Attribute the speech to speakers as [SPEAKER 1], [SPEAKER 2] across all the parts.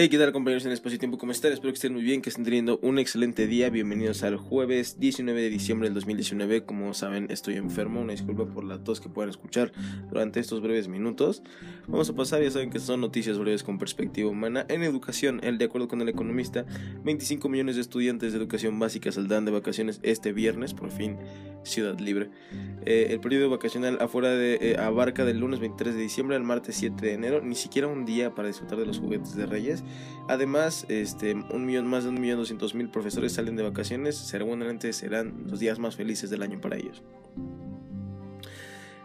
[SPEAKER 1] Hey, ¿qué tal compañeros en Espacio Tiempo? ¿Cómo están? Espero que estén muy bien, que estén teniendo un excelente día. Bienvenidos al jueves 19 de diciembre del 2019. Como saben, estoy enfermo. Una disculpa por la tos que puedan escuchar durante estos breves minutos. Vamos a pasar, ya saben que son noticias breves con perspectiva humana. En educación, el de acuerdo con el economista, 25 millones de estudiantes de educación básica saldrán de vacaciones este viernes, por fin, Ciudad Libre. Eh, el periodo vacacional afuera de, eh, abarca del lunes 23 de diciembre al martes 7 de enero. Ni siquiera un día para disfrutar de los juguetes de Reyes. Además, este, un millón, más de un millón doscientos mil profesores salen de vacaciones. Seguramente serán los días más felices del año para ellos.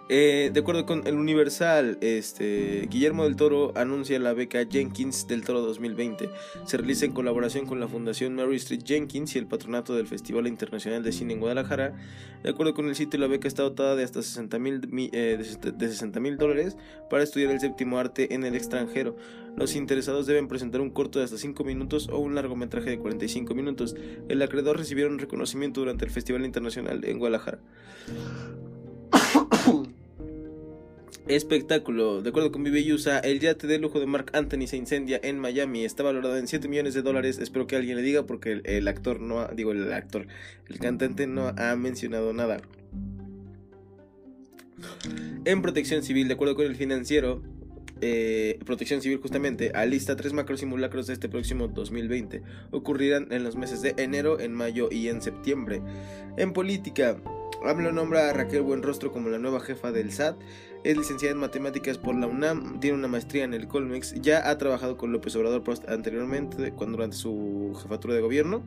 [SPEAKER 1] Eh, de acuerdo con el Universal, este, Guillermo del Toro anuncia la beca Jenkins del Toro 2020. Se realiza en colaboración con la Fundación Mary Street Jenkins y el patronato del Festival Internacional de Cine en Guadalajara. De acuerdo con el sitio, la beca está dotada de hasta 60 eh, mil dólares para estudiar el séptimo arte en el extranjero. Los interesados deben presentar un corto de hasta 5 minutos o un largometraje de 45 minutos. El acreedor recibieron reconocimiento durante el Festival Internacional en Guadalajara. Espectáculo. De acuerdo con Vive USA, el yate de lujo de Mark Anthony se incendia en Miami. Está valorado en 7 millones de dólares. Espero que alguien le diga porque el, actor no ha, digo el actor, el cantante no ha mencionado nada. En protección civil, de acuerdo con el financiero, eh, Protección Civil justamente alista tres macro simulacros de este próximo 2020. Ocurrirán en los meses de enero, en mayo y en septiembre. En política, AMLO nombra a Raquel Buenrostro como la nueva jefa del SAT. Es licenciada en matemáticas por la UNAM, tiene una maestría en el Colmex, ya ha trabajado con López Obrador anteriormente, cuando durante su jefatura de gobierno,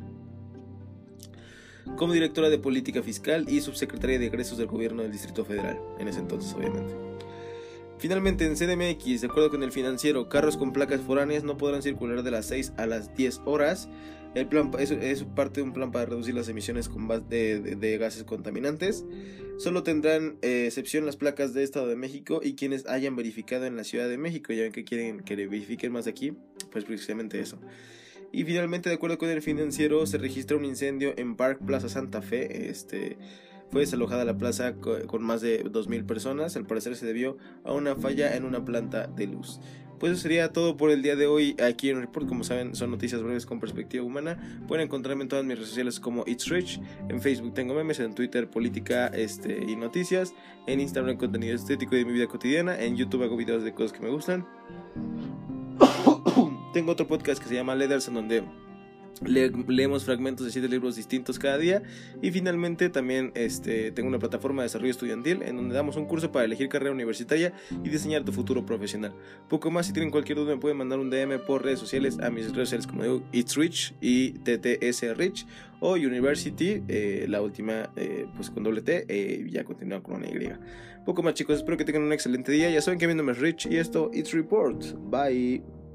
[SPEAKER 1] como directora de política fiscal y subsecretaria de egresos del gobierno del Distrito Federal, en ese entonces obviamente. Finalmente, en CDMX, de acuerdo con el financiero, carros con placas foráneas no podrán circular de las 6 a las 10 horas el plan es, parte de un plan para reducir las emisiones de, gases contaminantes. Solo tendrán eh, excepción las placas de Estado de México y quienes hayan verificado en la Ciudad de México. Ya ven que quieren que le verifiquen más aquí, pues precisamente eso. Y finalmente, de acuerdo con el financiero, se registra un incendio en Park Plaza Santa Fe. Este, fue desalojada la plaza con más de 2.000 personas. Al parecer se debió a una falla en una planta de luz. Pues eso sería todo por el día de hoy aquí en Report. Como saben, son noticias breves con perspectiva humana. Pueden encontrarme en todas mis redes sociales como It's Rich. En Facebook tengo memes, en Twitter política este, y noticias. En Instagram contenido estético de mi vida cotidiana. En YouTube hago videos de cosas que me gustan. tengo otro podcast que se llama Leaders en donde leemos fragmentos de siete libros distintos cada día y finalmente también este, tengo una plataforma de desarrollo estudiantil en donde damos un curso para elegir carrera universitaria y diseñar tu futuro profesional. Poco más, si tienen cualquier duda me pueden mandar un DM por redes sociales a mis redes sociales como digo It's Rich y TTS Rich o University, eh, la última eh, pues con doble T eh, ya continúa con una Y. Poco más chicos, espero que tengan un excelente día, ya saben que mi nombre es Rich y esto It's Report. Bye.